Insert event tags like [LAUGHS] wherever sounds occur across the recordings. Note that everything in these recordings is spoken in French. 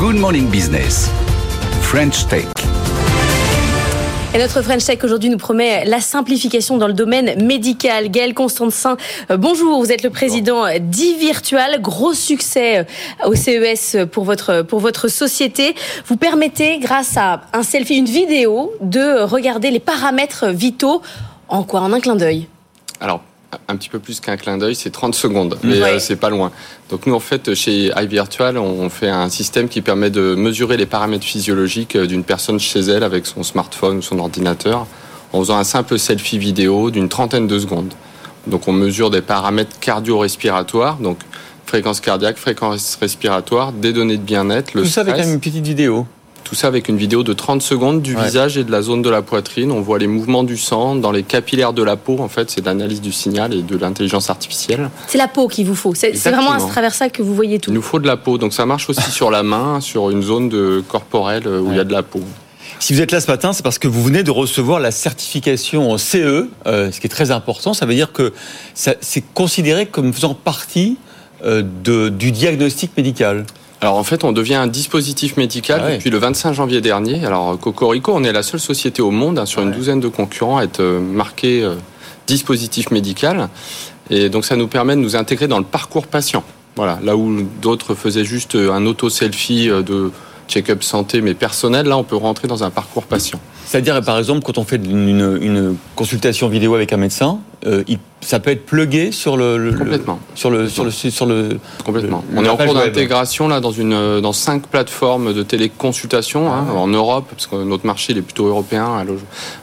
Good Morning Business. French Tech. Et notre French Tech aujourd'hui nous promet la simplification dans le domaine médical. Gaël Constantin, euh, bonjour, vous êtes le président d'e-Virtual, gros succès euh, au CES pour votre, pour votre société. Vous permettez, grâce à un selfie, une vidéo, de regarder les paramètres vitaux en quoi? En un clin d'œil Alors, un petit peu plus qu'un clin d'œil, c'est 30 secondes, mais euh, c'est pas loin. Donc nous, en fait, chez iVirtual, on fait un système qui permet de mesurer les paramètres physiologiques euh, d'une personne chez elle avec son smartphone ou son ordinateur en faisant un simple selfie vidéo d'une trentaine de secondes. Donc on mesure des paramètres cardio-respiratoires, donc fréquence cardiaque, fréquence respiratoire, des données de bien-être, le Tout ça avec une petite vidéo tout ça avec une vidéo de 30 secondes du visage et de la zone de la poitrine. On voit les mouvements du sang dans les capillaires de la peau. En fait, c'est l'analyse du signal et de l'intelligence artificielle. C'est la peau qu'il vous faut. C'est vraiment à travers ça que vous voyez tout. Il nous faut de la peau. Donc ça marche aussi sur la main, sur une zone de corporelle où il y a de la peau. Si vous êtes là ce matin, c'est parce que vous venez de recevoir la certification CE, euh, ce qui est très important. Ça veut dire que c'est considéré comme faisant partie euh, de, du diagnostic médical. Alors en fait, on devient un dispositif médical ah depuis le 25 janvier dernier. Alors Cocorico, on est la seule société au monde hein, sur une douzaine de concurrents à être euh, marqué euh, dispositif médical. Et donc ça nous permet de nous intégrer dans le parcours patient. Voilà, là où d'autres faisaient juste euh, un auto-selfie de check-up santé mais personnel, là on peut rentrer dans un parcours patient. C'est-à-dire par exemple quand on fait une, une consultation vidéo avec un médecin, euh, ça peut être plugué sur le, complètement sur le sur le sur le complètement. on est en cours d'intégration là dans une euh, dans cinq plateformes de téléconsultation hein, ah en Europe parce que notre marché il est plutôt européen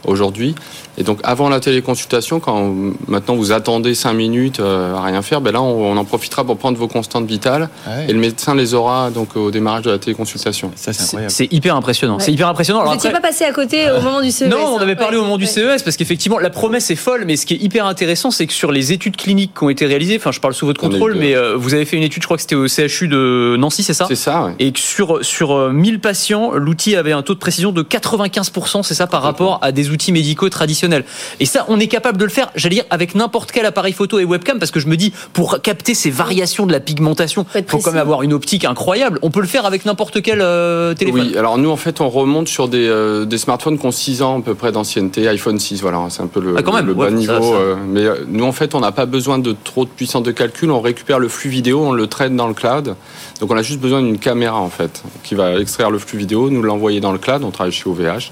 aujourd'hui. Et donc avant la téléconsultation, quand maintenant vous attendez cinq minutes euh, à rien faire, ben là on, en profitera pour prendre vos constantes vitales ah et le médecin les aura donc au démarrage de la téléconsultation. Ça c'est hyper impressionnant. C'est hyper impressionnant. vous n'étiez pas passé à côté au moment du CES. [LAUGHS] Non, on avait parlé au moment du CES parce qu'effectivement la promesse est folle, mais ce qui est hyper intéressant, c'est que sur les études cliniques qui ont été réalisées, enfin je parle sous votre contrôle, mais euh, vous avez fait une étude, je crois que c'était au CHU de Nancy, c'est ça? C'est ça. Et que sur sur 1000 euh, patients, l'outil avait un taux de précision de 95%, c'est ça par rapport à des outils médicaux traditionnels. Et ça, on est capable de le faire, j'allais dire, avec n'importe quel appareil photo et webcam, parce que je me dis, pour capter ces variations de la pigmentation, il faut quand même avoir une optique incroyable. On peut le faire avec n'importe quel euh, téléphone. Oui, alors nous en fait, on remonte sur des, des smartphones qui ont 6 ans à peu près d'ancienneté, iPhone 6, voilà, c'est un peu le, ah, le bas niveau. mais nous, en fait, on n'a pas besoin de trop de puissance de calcul. On récupère le flux vidéo, on le traite dans le cloud. Donc, on a juste besoin d'une caméra, en fait, qui va extraire le flux vidéo, nous l'envoyer dans le cloud. On travaille chez OVH.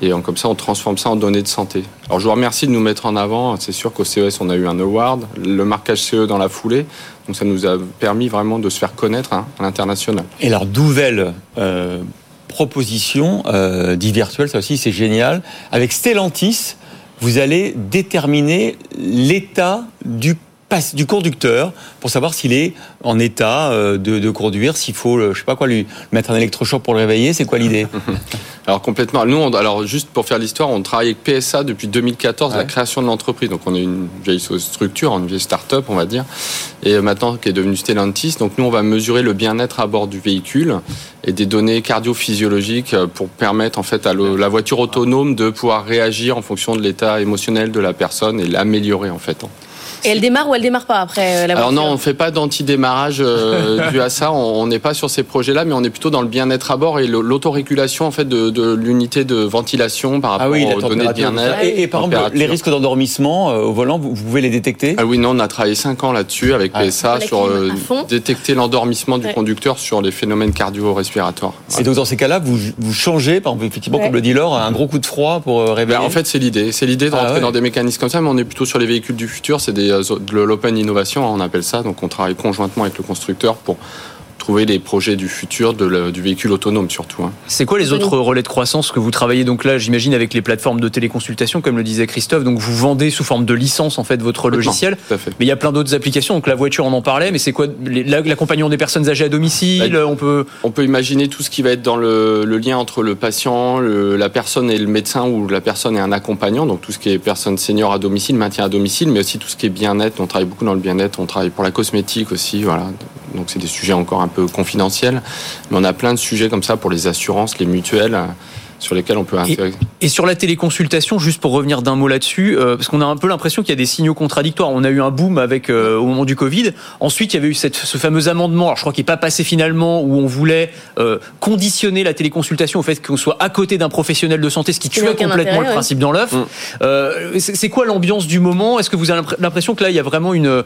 Et comme ça, on transforme ça en données de santé. Alors, je vous remercie de nous mettre en avant. C'est sûr qu'au CES, on a eu un award, le marquage CE dans la foulée. Donc, ça nous a permis vraiment de se faire connaître hein, à l'international. Et alors, nouvelle euh, proposition euh, virtuel, ça aussi, c'est génial. Avec Stellantis, vous allez déterminer l'état du du conducteur pour savoir s'il est en état euh, de, conduire, s'il faut, euh, je sais pas quoi, lui mettre un électrochoc pour le réveiller. C'est quoi l'idée? [LAUGHS] Alors complètement. Nous, alors juste pour faire l'histoire, on travaille avec PSA depuis 2014, la création de l'entreprise. Donc on est une vieille structure, une vieille start-up, on va dire, et maintenant qui est devenue Stellantis. Donc nous, on va mesurer le bien-être à bord du véhicule et des données cardio-physiologiques euh, pour permettre en fait à la voiture autonome de pouvoir réagir en fonction de l'état émotionnel de la personne et l'améliorer en fait. Et elle démarre ou elle démarre pas après euh, la Alors non, on ne fait pas d'anti-démarrage euh, [LAUGHS] dû à ça. On n'est pas sur ces projets-là, mais on est plutôt dans le bien-être à bord et l'autorégulation en fait de, l'unité de ventilation par rapport ah aux données de bien-être. Et, par exemple, les risques d'endormissement euh, au volant, vous, pouvez les détecter? Ah oui, non, on a travaillé 5 ans là-dessus avec ah. PSA sur détecter l'endormissement du conducteur sur les phénomènes cardio-respiratoires. Et donc dans ces cas-là, vous, vous changez, par exemple, effectivement, comme le dit Laure, un gros coup de froid pour réveiller. Ben, en fait, c'est l'idée. C'est l'idée de ah rentrer dans des mécanismes comme ça, mais on est plutôt sur les véhicules du futur. C'est des de l'open innovation, on appelle ça. Donc on travaille conjointement avec le constructeur pour trouver les projets du futur du véhicule autonome surtout. Hein. C'est quoi les autres relais de croissance que vous travaillez donc là, j'imagine avec les plateformes de téléconsultation, comme le disait Christophe. Donc vous vendez sous forme de licence en fait votre logiciel. Mais il y a plein d'autres applications. Donc la voiture, on en parlait, mais c'est quoi l'accompagnement des personnes âgées à domicile bah, On peut on peut imaginer tout ce qui va être dans le, lien entre le patient, la personne et le médecin ou la personne et un accompagnant. Donc tout ce qui est personne senior à domicile, maintien à domicile, mais aussi tout ce qui est bien-être. On travaille beaucoup dans le bien-être. On travaille pour la cosmétique aussi. Voilà. Donc c'est des sujets encore un peu confidentiels, mais on a plein de sujets comme ça pour les assurances, les mutuelles. Sur lesquels on peut intégrer. Et sur la téléconsultation, juste pour revenir d'un mot là-dessus, euh, parce qu'on a un peu l'impression qu'il y a des signaux contradictoires. On a eu un boom avec euh, au moment du Covid. Ensuite, il y avait eu cette, ce fameux amendement. Alors, je crois qu'il n'est pas passé finalement où on voulait euh, conditionner la téléconsultation au fait qu'on soit à côté d'un professionnel de santé, ce qui tuait complètement intérêt, le principe dans l'œuf. Mm. Euh, c'est quoi l'ambiance du moment? Est-ce que vous avez l'impr- l'impression que là, il y a vraiment une, euh,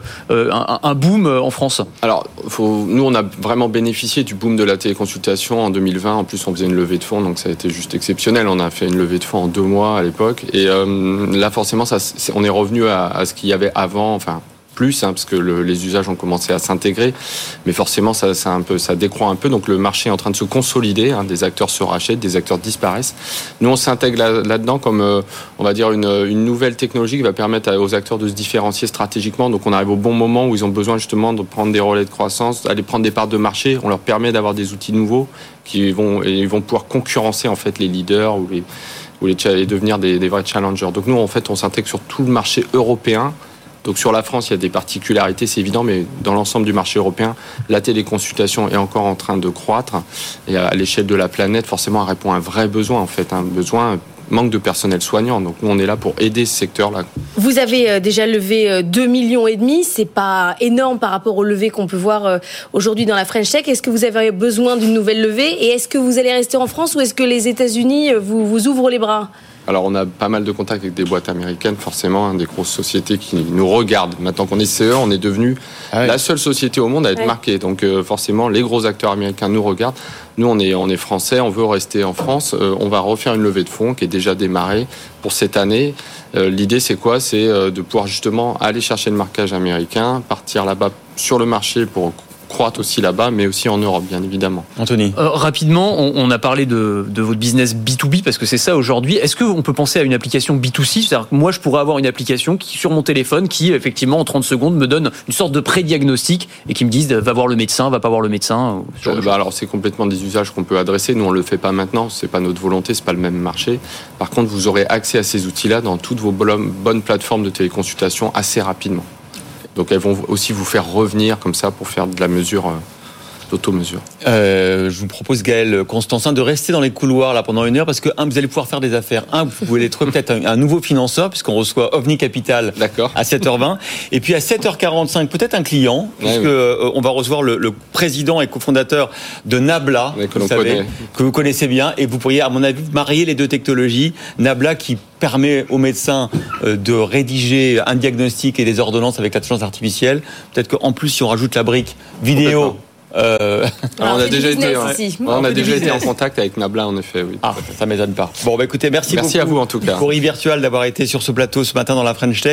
un, un boom en France? Alors, faut, nous, on a vraiment bénéficié du boom de la téléconsultation en 2020. En plus, on faisait une levée de fonds, donc ça a été juste exceptionnel. On a fait une levée de fonds en deux mois à l'époque. Et euh, là, forcément, ça, on est revenu à, à ce qu'il y avait avant, enfin plus, hein, parce que le- les usages ont commencé à s'intégrer. Mais forcément, ça, ça, un peu, décroît un peu. Donc, le marché est en train de se consolider. hein. des acteurs se rachètent, des acteurs disparaissent. Nous, on s'intègre là- là-dedans comme, euh, on va dire, une, nouvelle technologie qui va permettre aux acteurs de se différencier stratégiquement. Donc, on arrive au bon moment où ils ont besoin justement de prendre des relais de croissance, d'aller prendre des parts de marché. On leur permet d'avoir des outils nouveaux qui vont, ils vont pouvoir concurrencer en fait les leaders ou les, et devenir des vrais challengers. Donc, nous, en fait, on s'intègre sur tout le marché européen. Donc sur la France, il y a des particularités, c'est évident, mais dans l'ensemble du marché européen, la téléconsultation est encore en train de croître. Et à l'échelle de la planète, forcément, elle répond à un vrai besoin, en fait, un besoin, manque de personnel soignant. Donc nous, on est là pour aider ce secteur-là. Vous avez euh, déjà levé euh, 2 millions et demi, c'est pas énorme par rapport au levé qu'on peut voir euh, aujourd'hui dans la French Tech. Est-ce que vous avez besoin d'une nouvelle levée? Et est-ce que vous allez rester en France ou est-ce que les États-Unis euh, vous, vous ouvrent les bras? Alors on a pas mal de contacts avec des boîtes américaines, forcément, hein, des grosses sociétés qui nous regardent. Maintenant qu'on est CE, on est devenu Ah la seule société au monde à être marquée. Donc euh, forcément, les gros acteurs américains nous regardent. Nous, on est, on est français, on veut rester en France. Euh, on va refaire une levée de fonds qui est déjà démarrée pour cette année. Euh, L'idée, c'est quoi? C'est euh, de pouvoir justement aller chercher le marquage américain, partir là-bas sur le marché pour croître aussi là-bas, mais aussi en Europe, bien évidemment. Anthony. Euh, rapidement, on, on a parlé de, de votre business B2B parce que c'est ça aujourd'hui. Est-ce qu'on peut penser à une application B2C C'est-à-dire que moi, je pourrais avoir une application qui, sur mon téléphone qui, effectivement, en 30 secondes, me donne une sorte de pré-diagnostic et qui me dise va voir le médecin, va pas voir le médecin. Euh, bah alors c'est complètement des usages qu'on peut adresser. Nous on le fait pas maintenant, c'est pas notre volonté, c'est pas le même marché. Par contre, vous aurez accès à ces outils-là dans toutes vos bonnes plateformes de téléconsultation assez rapidement. Donc elles vont aussi vous faire revenir comme ça pour faire de la mesure, euh. Euh, je vous propose, Gaël Constantin, de rester dans les couloirs là pendant une heure parce que, un, vous allez pouvoir faire des affaires. Un, vous pouvez trouver peut-être un, un nouveau financeur puisqu'on reçoit OVNI Capital D'accord. à 7h20. Et puis à 7h45, peut-être un client, puisque euh, on va recevoir le, le président et cofondateur de Nabla, que vous l'on savez, connaît. que vous connaissez bien. Et vous pourriez, à mon avis, marier les deux technologies. Nabla qui permet aux médecins euh, de rédiger un diagnostic et des ordonnances avec l'intelligence artificielle. Peut-être qu'en plus, si on rajoute la brique vidéo. Euh, Alors, on a déjà été, ouais. On a déjà été en contact avec Nabla en effet, oui. ah, ça m'étonne pas. Bon, bah écoutez, merci, Merci beaucoup. à vous en tout cas. Corey Virtual d'avoir été sur ce plateau ce matin dans la French Tech.